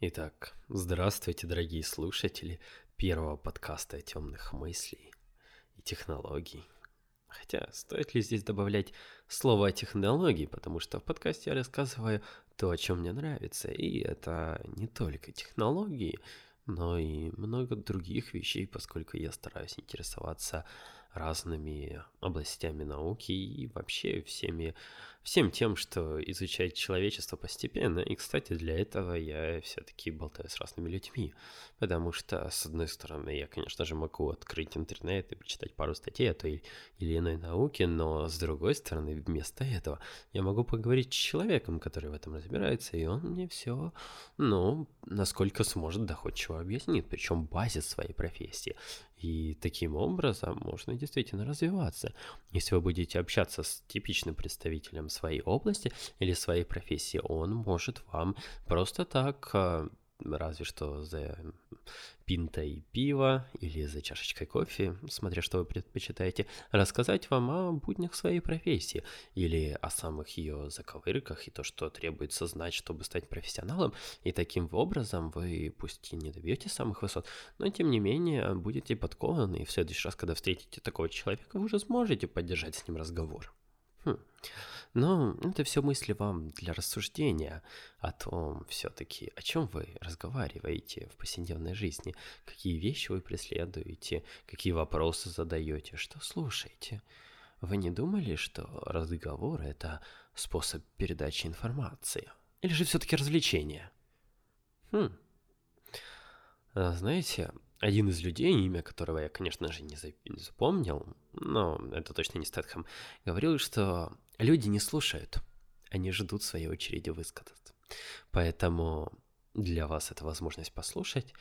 Итак, здравствуйте, дорогие слушатели первого подкаста темных мыслей и технологий. Хотя, стоит ли здесь добавлять слово технологии, потому что в подкасте я рассказываю то, о чем мне нравится, и это не только технологии, но и много других вещей, поскольку я стараюсь интересоваться разными областями науки и вообще всеми, всем тем, что изучает человечество постепенно. И, кстати, для этого я все-таки болтаю с разными людьми, потому что, с одной стороны, я, конечно же, могу открыть интернет и прочитать пару статей о той или иной науке, но, с другой стороны, вместо этого я могу поговорить с человеком, который в этом разбирается, и он мне все, ну, насколько сможет доходчиво объяснит, причем базис своей профессии. И таким образом можно действительно развиваться. Если вы будете общаться с типичным представителем своей области или своей профессии, он может вам просто так а, разве что за пинтой пива или за чашечкой кофе, смотря что вы предпочитаете, рассказать вам о буднях своей профессии или о самых ее заковырках и то, что требуется знать, чтобы стать профессионалом, и таким образом вы пусть и не добьете самых высот, но тем не менее будете подкованы, и в следующий раз, когда встретите такого человека, вы уже сможете поддержать с ним разговор. Хм. Но это все мысли вам для рассуждения о том все-таки, о чем вы разговариваете в повседневной жизни, какие вещи вы преследуете, какие вопросы задаете, что слушаете. Вы не думали, что разговор это способ передачи информации? Или же все-таки развлечение? Хм. А, знаете, один из людей, имя которого я, конечно же, не запомнил, но это точно не Стэтхэм, говорил, что люди не слушают, они ждут своей очереди высказаться. Поэтому для вас это возможность послушать,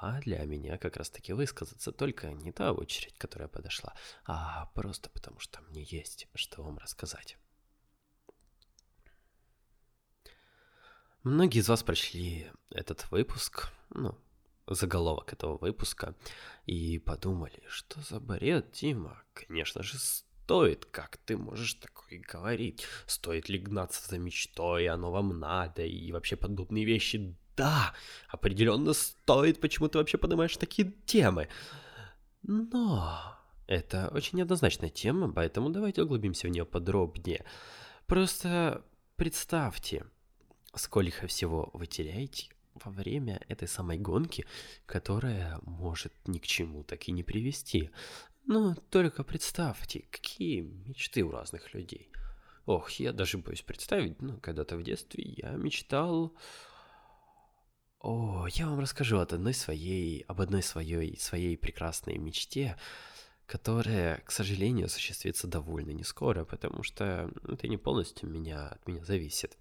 а для меня как раз-таки высказаться только не та очередь, которая подошла, а просто потому что мне есть что вам рассказать. Многие из вас прочли этот выпуск, ну, заголовок этого выпуска и подумали, что за бред, Тима? Конечно же, стоит, как ты можешь такое говорить? Стоит ли гнаться за мечтой, оно вам надо, и вообще подобные вещи? Да, определенно стоит, почему ты вообще поднимаешь такие темы. Но это очень неоднозначная тема, поэтому давайте углубимся в нее подробнее. Просто представьте, сколько всего вы теряете, во время этой самой гонки, которая может ни к чему так и не привести. Но только представьте, какие мечты у разных людей. Ох, я даже боюсь представить, ну, когда-то в детстве я мечтал... О, я вам расскажу от одной своей, об одной своей, своей прекрасной мечте, которая, к сожалению, осуществится довольно не скоро, потому что это не полностью меня, от меня зависит.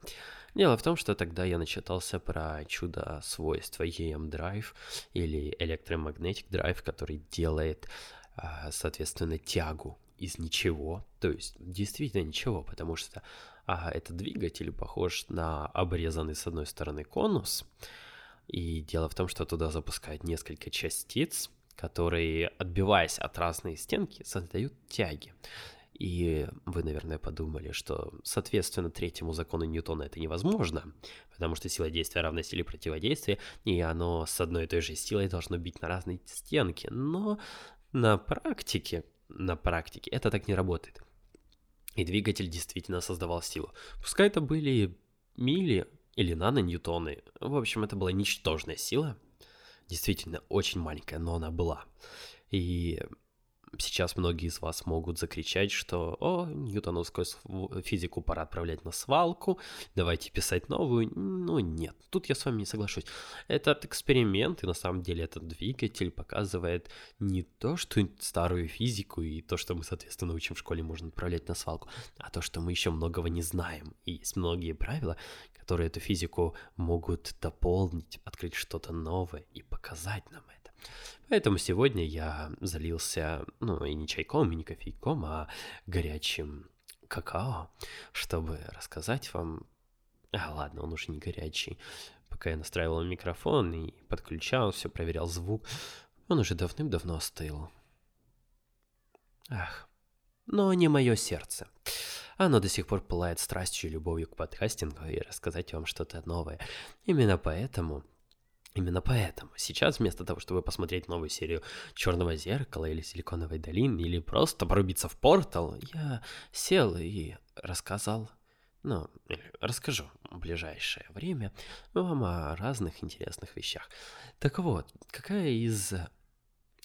Дело в том, что тогда я начитался про чудо свойства EM Drive или Electromagnetic Drive, который делает, соответственно, тягу из ничего, то есть действительно ничего, потому что а, этот двигатель похож на обрезанный с одной стороны конус, и дело в том, что туда запускают несколько частиц, которые, отбиваясь от разной стенки, создают тяги. И вы, наверное, подумали, что, соответственно, третьему закону Ньютона это невозможно, потому что сила действия равна силе противодействия, и оно с одной и той же силой должно бить на разные стенки. Но на практике, на практике это так не работает. И двигатель действительно создавал силу. Пускай это были мили или нано-ньютоны. В общем, это была ничтожная сила. Действительно, очень маленькая, но она была. И сейчас многие из вас могут закричать, что «О, ньютоновскую физику пора отправлять на свалку, давайте писать новую». Ну нет, тут я с вами не соглашусь. Этот эксперимент, и на самом деле этот двигатель показывает не то, что старую физику и то, что мы, соответственно, учим в школе, можно отправлять на свалку, а то, что мы еще многого не знаем. И есть многие правила, которые эту физику могут дополнить, открыть что-то новое и показать нам это. Поэтому сегодня я залился, ну, и не чайком, и не кофейком, а горячим какао, чтобы рассказать вам... А, ладно, он уже не горячий. Пока я настраивал микрофон и подключал, все проверял звук, он уже давным-давно остыл. Ах, но не мое сердце. Оно до сих пор пылает страстью и любовью к подкастингу и рассказать вам что-то новое. Именно поэтому Именно поэтому сейчас вместо того, чтобы посмотреть новую серию Черного зеркала или Силиконовой долины, или просто порубиться в портал, я сел и рассказал, ну, расскажу в ближайшее время вам о разных интересных вещах. Так вот, какая из...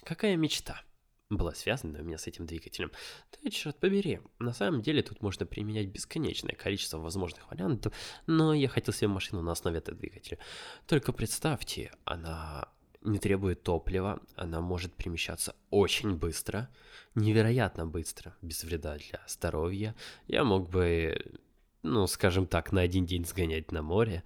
Какая мечта была связана у меня с этим двигателем. Да, черт побери, на самом деле тут можно применять бесконечное количество возможных вариантов, но я хотел себе машину на основе этого двигателя. Только представьте, она не требует топлива, она может перемещаться очень быстро, невероятно быстро, без вреда для здоровья. Я мог бы, ну, скажем так, на один день сгонять на море,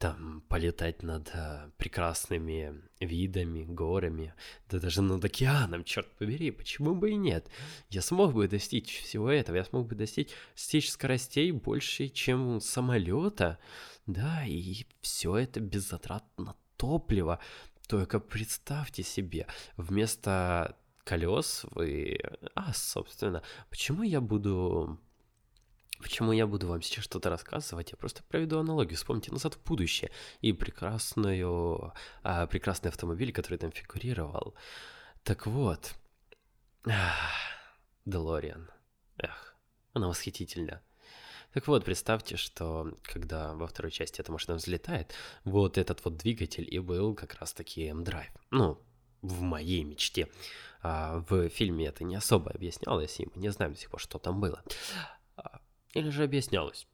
там полетать над а, прекрасными видами, горами, да даже над океаном, черт побери, почему бы и нет? Я смог бы достичь всего этого, я смог бы достичь, достичь скоростей больше, чем самолета, да, и все это без затрат на топливо. Только представьте себе, вместо колес вы... А, собственно, почему я буду Почему я буду вам сейчас что-то рассказывать? Я просто проведу аналогию. Вспомните назад в будущее и прекрасную, а, прекрасный автомобиль, который там фигурировал. Так вот, Делориан. Эх, она восхитительна. Так вот, представьте, что когда во второй части эта машина взлетает, вот этот вот двигатель и был как раз-таки M-Drive. Ну, в моей мечте. А в фильме это не особо объяснялось, и мы не знаем до сих пор, что там было. А, или же объяснялось?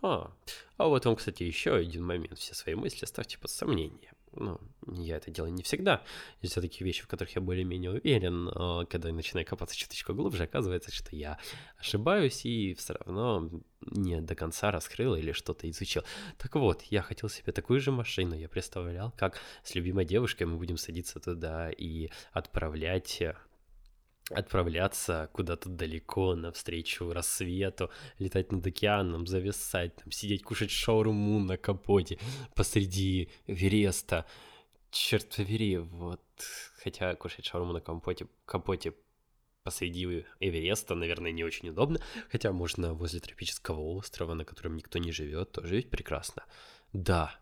Ха. А вот вам, кстати, еще один момент. Все свои мысли ставьте под сомнение. Ну, я это делаю не всегда. Есть все-таки вещи, в которых я более-менее уверен, но когда я начинаю копаться чуточку глубже, оказывается, что я ошибаюсь и все равно не до конца раскрыл или что-то изучил. Так вот, я хотел себе такую же машину. Я представлял, как с любимой девушкой мы будем садиться туда и отправлять отправляться куда-то далеко навстречу рассвету, летать над океаном, зависать, там, сидеть, кушать шаурму на капоте посреди Вереста. Черт побери, вот, хотя кушать шаурму на капоте, капоте посреди Эвереста, наверное, не очень удобно, хотя можно возле тропического острова, на котором никто не живет, тоже ведь прекрасно. Да,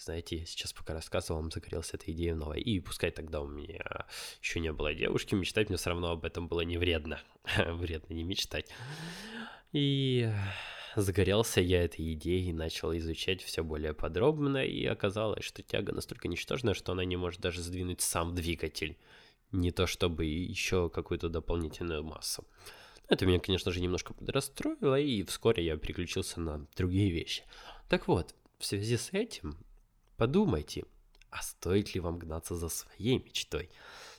знаете, я сейчас пока рассказывал, вам загорелся этой идеей новой. И пускай тогда у меня еще не было девушки, мечтать мне все равно об этом было не вредно. вредно не мечтать. И загорелся я этой идеей начал изучать все более подробно, и оказалось, что тяга настолько ничтожная, что она не может даже сдвинуть сам двигатель. Не то чтобы еще какую-то дополнительную массу. Это меня, конечно же, немножко подрастроило, и вскоре я переключился на другие вещи. Так вот, в связи с этим Подумайте, а стоит ли вам гнаться за своей мечтой?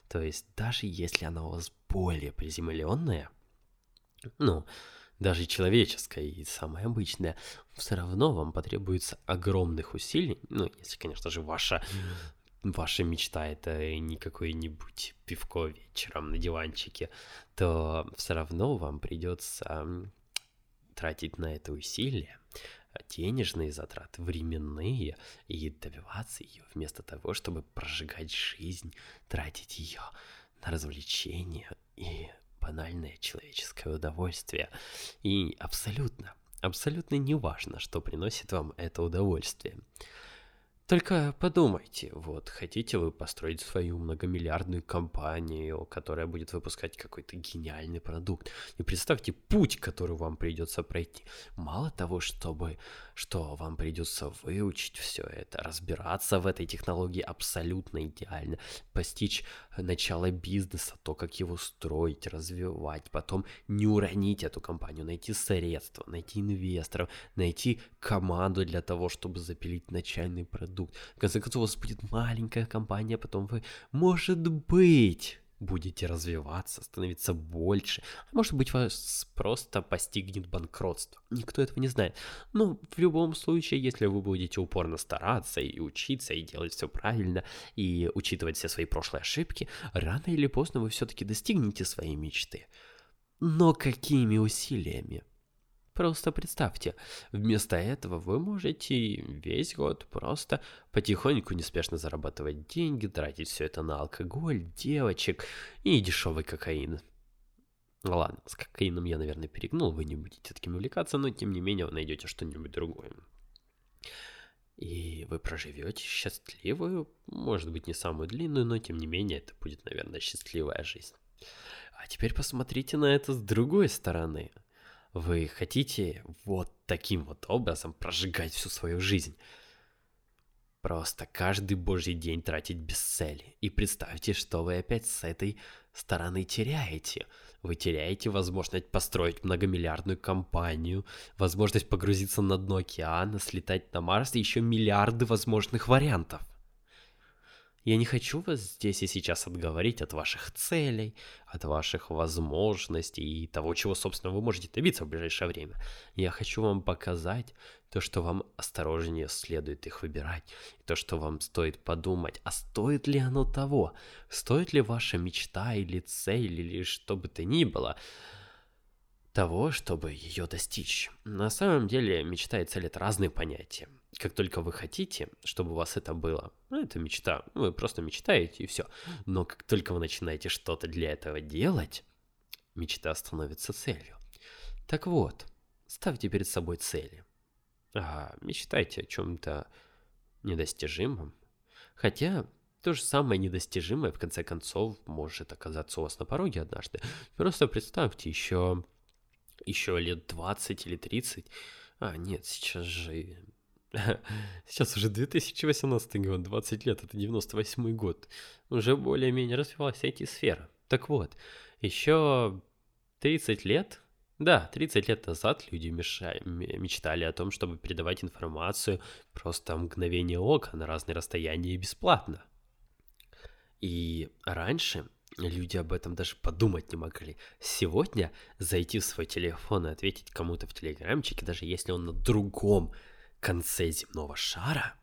То есть, даже если она у вас более приземленная, ну, даже человеческая и самая обычная, все равно вам потребуется огромных усилий, ну, если, конечно же, ваша ваша мечта это не какое-нибудь пивко вечером на диванчике, то все равно вам придется тратить на это усилия, денежные затраты, временные, и добиваться ее вместо того, чтобы прожигать жизнь, тратить ее на развлечения и банальное человеческое удовольствие. И абсолютно, абсолютно не важно, что приносит вам это удовольствие. Только подумайте, вот, хотите вы построить свою многомиллиардную компанию, которая будет выпускать какой-то гениальный продукт, и представьте путь, который вам придется пройти. Мало того, чтобы, что вам придется выучить все это, разбираться в этой технологии абсолютно идеально, постичь начало бизнеса, то, как его строить, развивать, потом не уронить эту компанию, найти средства, найти инвесторов, найти команду для того, чтобы запилить начальный продукт, продукт. В конце концов, у вас будет маленькая компания, потом вы, может быть, будете развиваться, становиться больше. А может быть, вас просто постигнет банкротство. Никто этого не знает. Но в любом случае, если вы будете упорно стараться и учиться, и делать все правильно, и учитывать все свои прошлые ошибки, рано или поздно вы все-таки достигнете своей мечты. Но какими усилиями? Просто представьте, вместо этого вы можете весь год просто потихоньку неспешно зарабатывать деньги, тратить все это на алкоголь, девочек и дешевый кокаин. Ладно, с кокаином я, наверное, перегнул, вы не будете таким увлекаться, но тем не менее вы найдете что-нибудь другое. и вы проживете счастливую, может быть, не самую длинную, но тем не менее это будет, наверное, счастливая жизнь. А теперь посмотрите на это с другой стороны. Вы хотите вот таким вот образом прожигать всю свою жизнь. Просто каждый божий день тратить без цели. И представьте, что вы опять с этой стороны теряете. Вы теряете возможность построить многомиллиардную компанию, возможность погрузиться на дно океана, слетать на Марс и еще миллиарды возможных вариантов. Я не хочу вас здесь и сейчас отговорить от ваших целей, от ваших возможностей и того, чего, собственно, вы можете добиться в ближайшее время. Я хочу вам показать то, что вам осторожнее следует их выбирать, и то, что вам стоит подумать, а стоит ли оно того, стоит ли ваша мечта или цель, или что бы то ни было, того, чтобы ее достичь. На самом деле мечта и цель это разные понятия. Как только вы хотите, чтобы у вас это было, ну, это мечта, вы просто мечтаете и все. Но как только вы начинаете что-то для этого делать, мечта становится целью. Так вот, ставьте перед собой цели. А, мечтайте о чем-то недостижимом. Хотя то же самое недостижимое, в конце концов, может оказаться у вас на пороге однажды. Просто представьте, еще еще лет 20 или 30. А, нет, сейчас же... Сейчас уже 2018 год, 20 лет, это 98 год. Уже более-менее развивалась IT-сфера. Так вот, еще 30 лет, да, 30 лет назад люди мечтали о том, чтобы передавать информацию просто мгновение ока на разные расстояния и бесплатно. И раньше Люди об этом даже подумать не могли. Сегодня зайти в свой телефон и ответить кому-то в телеграмчике, даже если он на другом конце земного шара,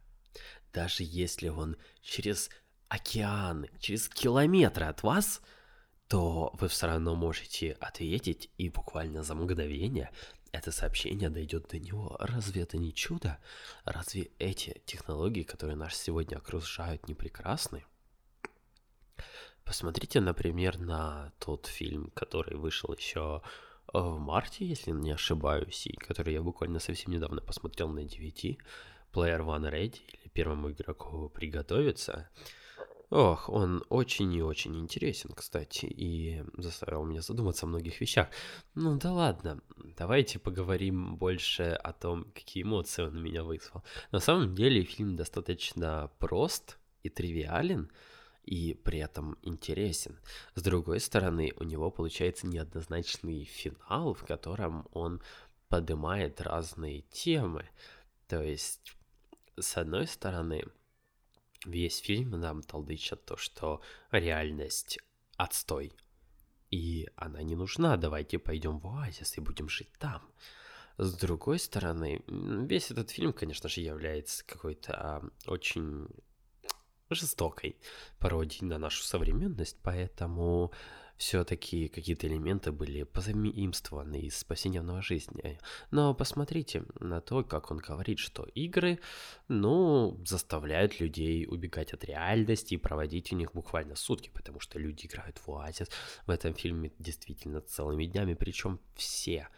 даже если он через океаны, через километры от вас, то вы все равно можете ответить, и буквально за мгновение это сообщение дойдет до него. Разве это не чудо? Разве эти технологии, которые нас сегодня окружают, не прекрасны? Посмотрите, например, на тот фильм, который вышел еще в марте, если не ошибаюсь, и который я буквально совсем недавно посмотрел на DVD, Player One Ready, или первому игроку приготовиться. Ох, он очень и очень интересен, кстати, и заставил меня задуматься о многих вещах. Ну да ладно, давайте поговорим больше о том, какие эмоции он у меня вызвал. На самом деле фильм достаточно прост и тривиален, и при этом интересен. С другой стороны, у него получается неоднозначный финал, в котором он поднимает разные темы. То есть, с одной стороны, весь фильм нам толдычат то, что реальность отстой, и она не нужна, давайте пойдем в оазис и будем жить там. С другой стороны, весь этот фильм, конечно же, является какой-то а, очень жестокой пародией на нашу современность, поэтому все-таки какие-то элементы были позаимствованы из повседневного жизни. Но посмотрите на то, как он говорит, что игры, ну, заставляют людей убегать от реальности и проводить у них буквально сутки, потому что люди играют в Оазис в этом фильме действительно целыми днями, причем все,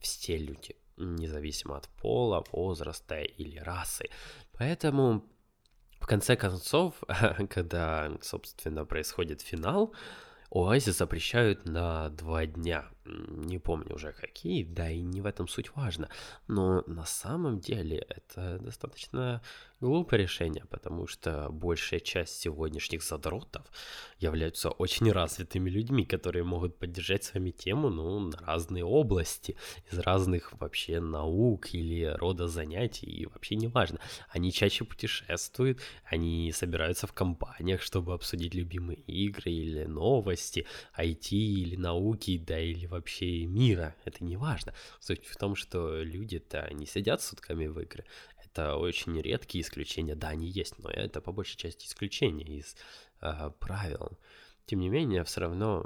все люди, независимо от пола, возраста или расы. Поэтому в конце концов, когда, собственно, происходит финал, Оазис запрещают на два дня. Не помню уже какие, да и не в этом суть важно. Но на самом деле это достаточно глупое решение, потому что большая часть сегодняшних задротов являются очень развитыми людьми, которые могут поддержать с вами тему ну, на разные области, из разных вообще наук или рода занятий, и вообще не важно. Они чаще путешествуют, они собираются в компаниях, чтобы обсудить любимые игры или новости, IT или науки, да или вообще мира, это не важно. Суть в том, что люди-то не сидят сутками в игры, это очень редкие исключения. Да, они есть, но это по большей части исключения из э, правил. Тем не менее, все равно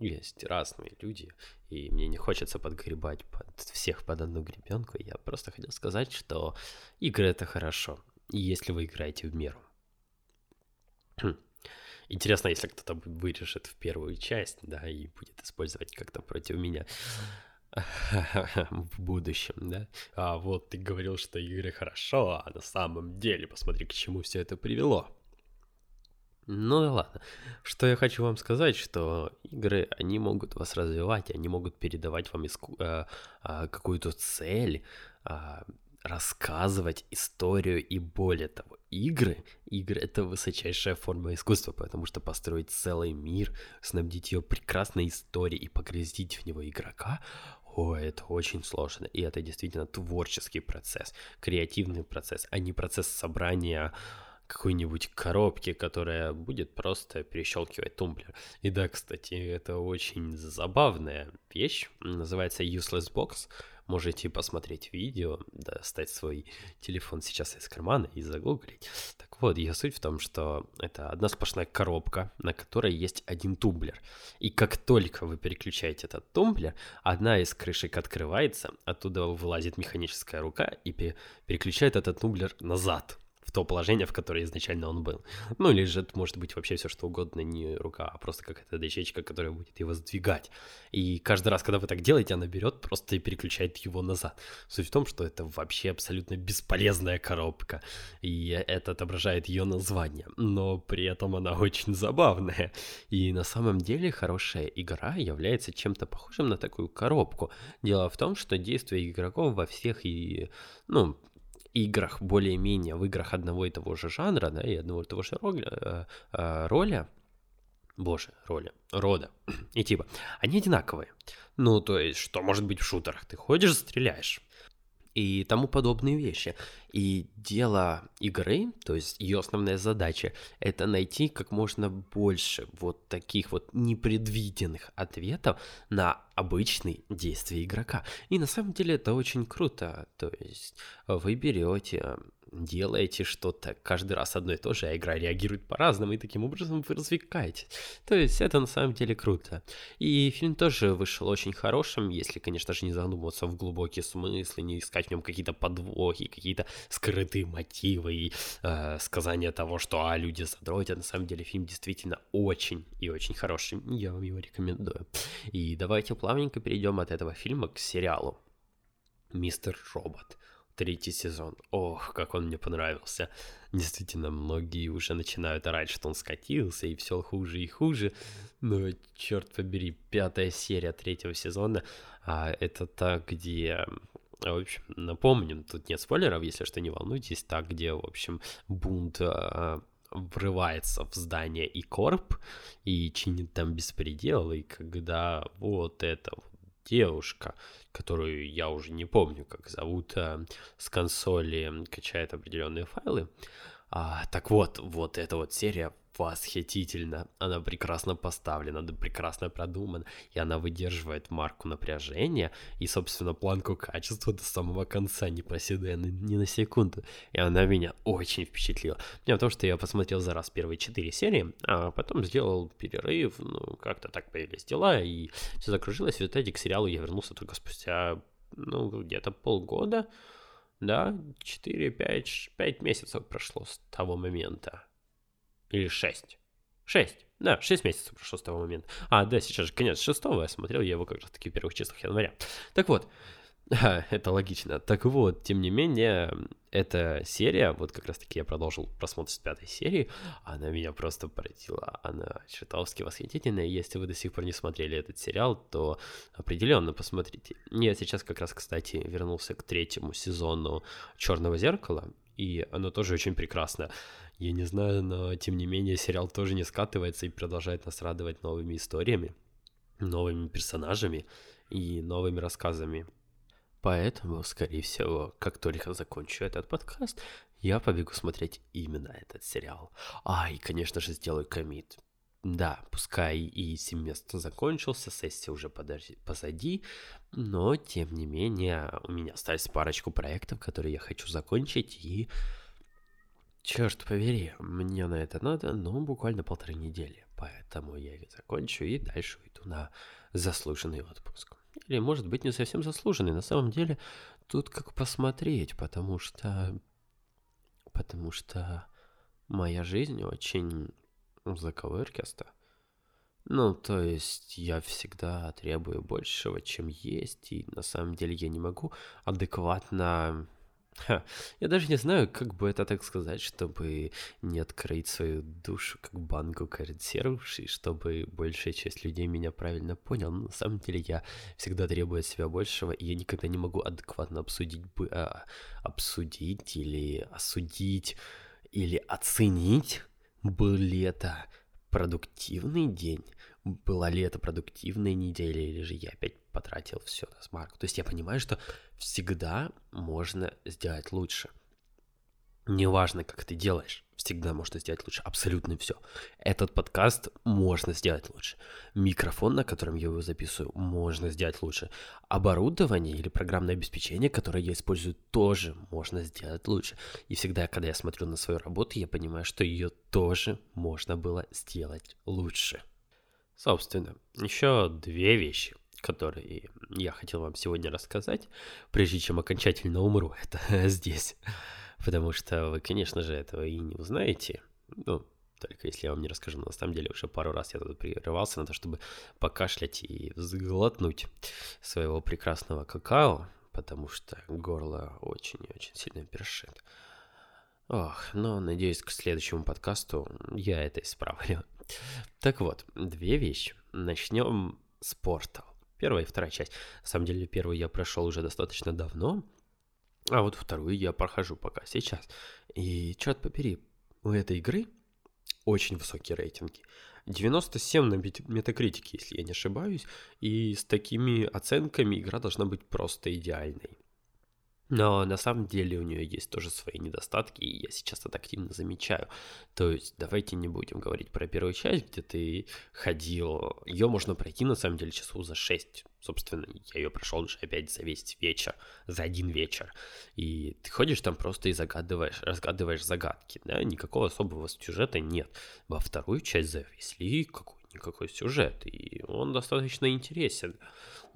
есть разные люди, и мне не хочется подгребать под всех под одну гребенку. Я просто хотел сказать, что игры это хорошо, если вы играете в меру. Интересно, если кто-то вырежет в первую часть, да, и будет использовать как-то против меня. в будущем, да? А вот ты говорил, что игры хорошо, а на самом деле посмотри, к чему все это привело. Ну да ладно. Что я хочу вам сказать, что игры, они могут вас развивать, они могут передавать вам иску- э, э, какую-то цель, э, рассказывать историю и более того, игры, игры это высочайшая форма искусства, потому что построить целый мир, снабдить ее прекрасной историей и погрузить в него игрока, о, это очень сложно, и это действительно творческий процесс, креативный процесс, а не процесс собрания какой-нибудь коробки, которая будет просто перещелкивать тумблер. И да, кстати, это очень забавная вещь, называется Useless Box. Можете посмотреть видео, достать свой телефон сейчас из кармана и загуглить. Так вот, ее суть в том, что это одна сплошная коробка, на которой есть один тумблер. И как только вы переключаете этот тумблер, одна из крышек открывается, оттуда вылазит механическая рука и переключает этот тумблер назад то положение, в которое изначально он был. Ну, или же это может быть вообще все что угодно, не рука, а просто какая-то дощечка, которая будет его сдвигать. И каждый раз, когда вы так делаете, она берет просто и переключает его назад. Суть в том, что это вообще абсолютно бесполезная коробка, и это отображает ее название, но при этом она очень забавная. И на самом деле хорошая игра является чем-то похожим на такую коробку. Дело в том, что действия игроков во всех и, ну, играх более-менее, в играх одного и того же жанра, да, и одного и того же роля, э, э, роля боже, роли, рода и типа, они одинаковые. Ну, то есть, что может быть в шутерах? Ты ходишь, стреляешь и тому подобные вещи. И дело игры, то есть ее основная задача, это найти как можно больше вот таких вот непредвиденных ответов на обычные действия игрока. И на самом деле это очень круто. То есть вы берете делаете что-то каждый раз одно и то же, а игра реагирует по-разному, и таким образом вы развлекаетесь. То есть это на самом деле круто. И фильм тоже вышел очень хорошим, если, конечно же, не задумываться в глубокие смыслы, не искать в нем какие-то подвохи, какие-то скрытые мотивы и э, сказания того, что а, люди задротят. На самом деле фильм действительно очень и очень хороший. Я вам его рекомендую. И давайте плавненько перейдем от этого фильма к сериалу. Мистер Робот третий сезон. Ох, как он мне понравился. Действительно, многие уже начинают орать, что он скатился, и все хуже и хуже. Но, черт побери, пятая серия третьего сезона, а это та, где в общем, напомним, тут нет спойлеров, если что, не волнуйтесь, так, где, в общем, бунт а, врывается в здание и корп и чинит там беспредел, и когда вот это вот девушка, которую я уже не помню, как зовут, э, с консоли качает определенные файлы. А, так вот, вот эта вот серия восхитительно. Она прекрасно поставлена, она прекрасно продумана, и она выдерживает марку напряжения и, собственно, планку качества до самого конца, не проседая ни, ни на секунду. И она меня очень впечатлила. В том, что я посмотрел за раз первые четыре серии, а потом сделал перерыв, ну, как-то так появились дела, и все закружилось. В итоге к сериалу я вернулся только спустя, ну, где-то полгода, да, 4, 5, 5 месяцев прошло с того момента. Или 6. 6. Да, 6 месяцев прошло с того момента. А, да, сейчас же конец шестого, я смотрел я его как раз таки в первых числах января. Так вот, это логично. Так вот, тем не менее, эта серия, вот как раз таки я продолжил просмотр с пятой серии, она меня просто поразила. Она чертовски восхитительная. Если вы до сих пор не смотрели этот сериал, то определенно посмотрите. Я сейчас как раз, кстати, вернулся к третьему сезону Черного зеркала, и оно тоже очень прекрасно. Я не знаю, но тем не менее сериал тоже не скатывается и продолжает нас радовать новыми историями, новыми персонажами и новыми рассказами. Поэтому, скорее всего, как только закончу этот подкаст, я побегу смотреть именно этот сериал. А, и, конечно же, сделаю комит. Да, пускай и семестр закончился, сессия уже подожди, позади, но, тем не менее, у меня остались парочку проектов, которые я хочу закончить, и Черт побери, мне на это надо, ну, буквально полторы недели. Поэтому я их закончу и дальше уйду на заслуженный отпуск. Или, может быть, не совсем заслуженный. На самом деле, тут как посмотреть, потому что... Потому что моя жизнь очень заковыркаста. Ну, то есть я всегда требую большего, чем есть, и на самом деле я не могу адекватно Ха, я даже не знаю, как бы это так сказать, чтобы не открыть свою душу как банку консервшей, чтобы большая часть людей меня правильно понял. Но на самом деле я всегда требую от себя большего, и я никогда не могу адекватно обсудить, а, обсудить или осудить, или оценить, был ли это продуктивный день, была ли это продуктивная неделя, или же я опять потратил все на смарку. То есть я понимаю, что всегда можно сделать лучше. Неважно, как ты делаешь, всегда можно сделать лучше. Абсолютно все. Этот подкаст можно сделать лучше. Микрофон, на котором я его записываю, можно сделать лучше. Оборудование или программное обеспечение, которое я использую, тоже можно сделать лучше. И всегда, когда я смотрю на свою работу, я понимаю, что ее тоже можно было сделать лучше. Собственно, еще две вещи – которые я хотел вам сегодня рассказать, прежде чем окончательно умру, это здесь. Потому что вы, конечно же, этого и не узнаете. Ну, только если я вам не расскажу. Но на самом деле уже пару раз я тут прерывался на то, чтобы покашлять и взглотнуть своего прекрасного какао, потому что горло очень и очень сильно першит. Ох, но надеюсь, к следующему подкасту я это исправлю. Так вот, две вещи. Начнем с портал. Первая и вторая часть. На самом деле, первую я прошел уже достаточно давно, а вот вторую я прохожу пока сейчас. И, черт побери, у этой игры очень высокие рейтинги. 97 на метакритике, если я не ошибаюсь, и с такими оценками игра должна быть просто идеальной. Но на самом деле у нее есть тоже свои недостатки, и я сейчас это активно замечаю. То есть давайте не будем говорить про первую часть, где ты ходил. Ее можно пройти на самом деле часов за 6. Собственно, я ее прошел уже опять за весь вечер, за один вечер. И ты ходишь там просто и загадываешь, разгадываешь загадки, да, никакого особого сюжета нет. Во вторую часть завезли какой-никакой сюжет, и он достаточно интересен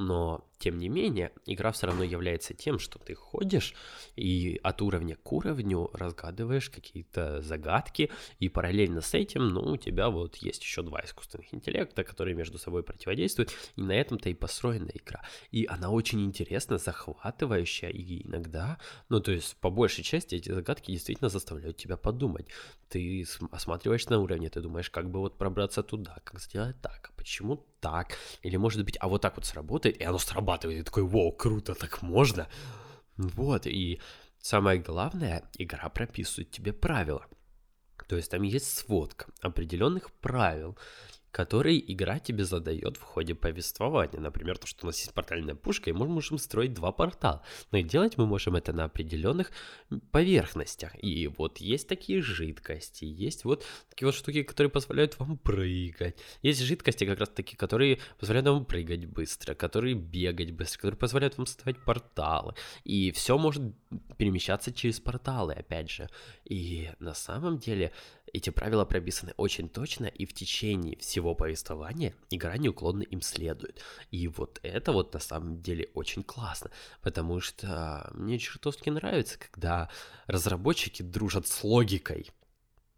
но тем не менее, игра все равно является тем, что ты ходишь и от уровня к уровню разгадываешь какие-то загадки, и параллельно с этим, ну, у тебя вот есть еще два искусственных интеллекта, которые между собой противодействуют, и на этом-то и построена игра. И она очень интересна, захватывающая, и иногда, ну, то есть, по большей части эти загадки действительно заставляют тебя подумать. Ты осматриваешь на уровне, ты думаешь, как бы вот пробраться туда, как сделать так, почему так, или может быть, а вот так вот сработает, и оно срабатывает, и такой, вау, круто, так можно. Вот, и самое главное, игра прописывает тебе правила. То есть там есть сводка определенных правил, который игра тебе задает в ходе повествования. Например, то, что у нас есть портальная пушка, и мы можем строить два портала. Но и делать мы можем это на определенных поверхностях. И вот есть такие жидкости, есть вот такие вот штуки, которые позволяют вам прыгать. Есть жидкости как раз таки, которые позволяют вам прыгать быстро, которые бегать быстро, которые позволяют вам создавать порталы. И все может перемещаться через порталы, опять же. И на самом деле эти правила прописаны очень точно, и в течение всего повествования игра неуклонно им следует. И вот это вот на самом деле очень классно, потому что мне чертовски нравится, когда разработчики дружат с логикой.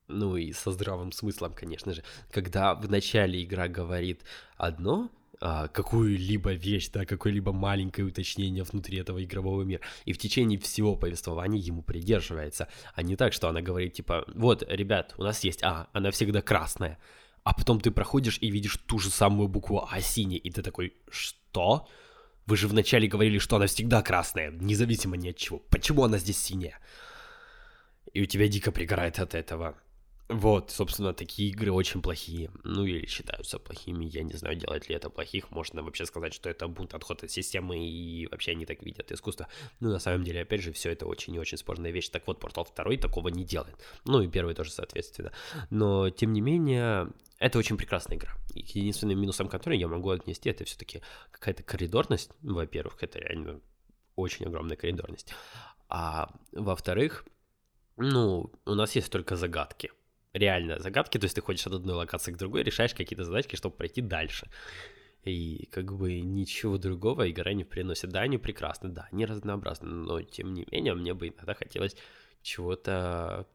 Ну и со здравым смыслом, конечно же. Когда в начале игра говорит одно, а, какую-либо вещь, да, какое-либо маленькое уточнение внутри этого игрового мира. И в течение всего повествования ему придерживается. А не так, что она говорит, типа, вот, ребят, у нас есть А, она всегда красная. А потом ты проходишь и видишь ту же самую букву А синей, и ты такой, что? Вы же вначале говорили, что она всегда красная, независимо ни от чего. Почему она здесь синяя? И у тебя дико пригорает от этого. Вот, собственно, такие игры очень плохие. Ну, или считаются плохими. Я не знаю, делать ли это плохих. Можно вообще сказать, что это бунт отход от системы, и вообще они так видят искусство. Ну, на самом деле, опять же, все это очень и очень спорная вещь. Так вот, Portal 2 такого не делает. Ну, и первый тоже, соответственно. Но, тем не менее, это очень прекрасная игра. единственным минусом которой я могу отнести, это все-таки какая-то коридорность. Во-первых, это реально очень огромная коридорность. А во-вторых, ну, у нас есть только загадки реально загадки, то есть ты ходишь от одной локации к другой, решаешь какие-то задачки, чтобы пройти дальше. И как бы ничего другого игра не приносит. Да, они прекрасны, да, они разнообразны, но тем не менее мне бы иногда хотелось чего-то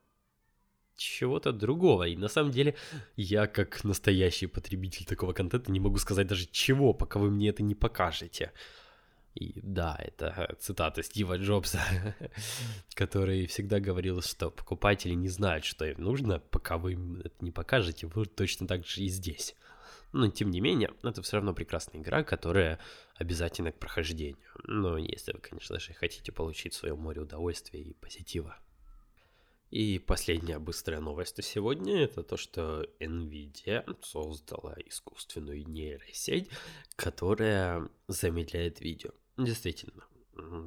чего-то другого. И на самом деле я, как настоящий потребитель такого контента, не могу сказать даже чего, пока вы мне это не покажете. И да, это цитата Стива Джобса, который всегда говорил, что покупатели не знают, что им нужно, пока вы им это не покажете, вы точно так же и здесь. Но тем не менее, это все равно прекрасная игра, которая обязательна к прохождению. Но если вы, конечно же, хотите получить свое море удовольствия и позитива. И последняя быстрая новость на сегодня это то, что Nvidia создала искусственную нейросеть, которая замедляет видео. Действительно,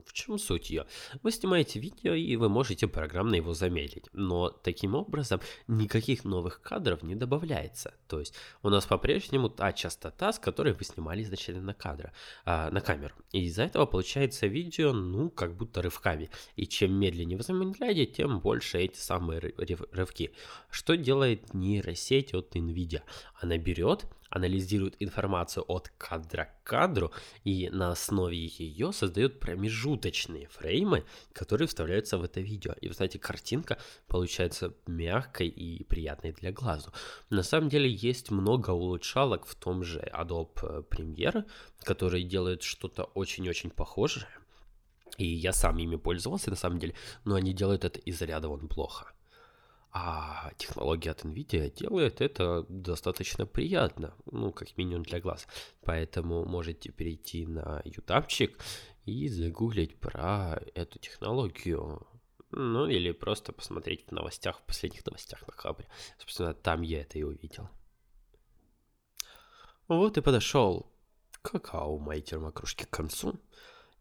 в чем суть ее? Вы снимаете видео, и вы можете программно его замедлить, но таким образом никаких новых кадров не добавляется. То есть у нас по-прежнему та частота, с которой вы снимали изначально на, кадра, а, на камеру. И из-за этого получается видео, ну, как будто рывками. И чем медленнее вы замедляете, тем больше эти самые рывки. Что делает нейросеть от NVIDIA? Она берет анализирует информацию от кадра к кадру и на основе ее создает промежуточные фреймы, которые вставляются в это видео. И, кстати, картинка получается мягкой и приятной для глазу. На самом деле есть много улучшалок в том же Adobe Premiere, которые делают что-то очень-очень похожее. И я сам ими пользовался на самом деле, но они делают это из ряда вон плохо. А технология от NVIDIA делает это достаточно приятно, ну, как минимум для глаз. Поэтому можете перейти на ютубчик и загуглить про эту технологию. Ну, или просто посмотреть в новостях, в последних новостях на Хабре. Собственно, там я это и увидел. Вот и подошел какао моей термокружки к концу,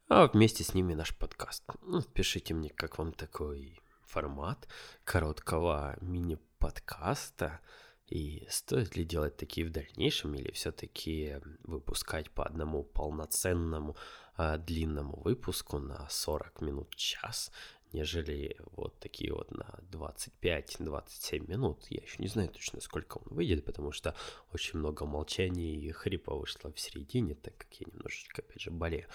а вместе с ними наш подкаст. Ну, пишите мне, как вам такой формат короткого мини-подкаста, и стоит ли делать такие в дальнейшем, или все-таки выпускать по одному полноценному а, длинному выпуску на 40 минут час, нежели вот такие вот на 25-27 минут. Я еще не знаю точно, сколько он выйдет, потому что очень много молчаний и хрипа вышло в середине, так как я немножечко, опять же, болею,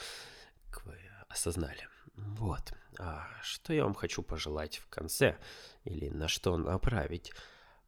как вы осознали. Вот. А что я вам хочу пожелать в конце? Или на что направить?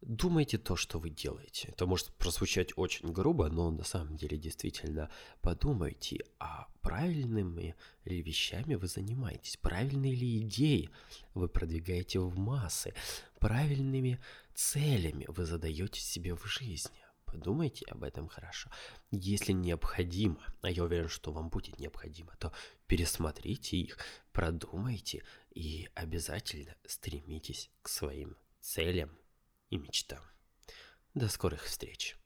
Думайте то, что вы делаете. Это может прозвучать очень грубо, но на самом деле действительно подумайте, а правильными ли вещами вы занимаетесь, правильные ли идеи вы продвигаете в массы, правильными целями вы задаете себе в жизни. Подумайте об этом хорошо. Если необходимо, а я уверен, что вам будет необходимо, то пересмотрите их, продумайте и обязательно стремитесь к своим целям и мечтам. До скорых встреч!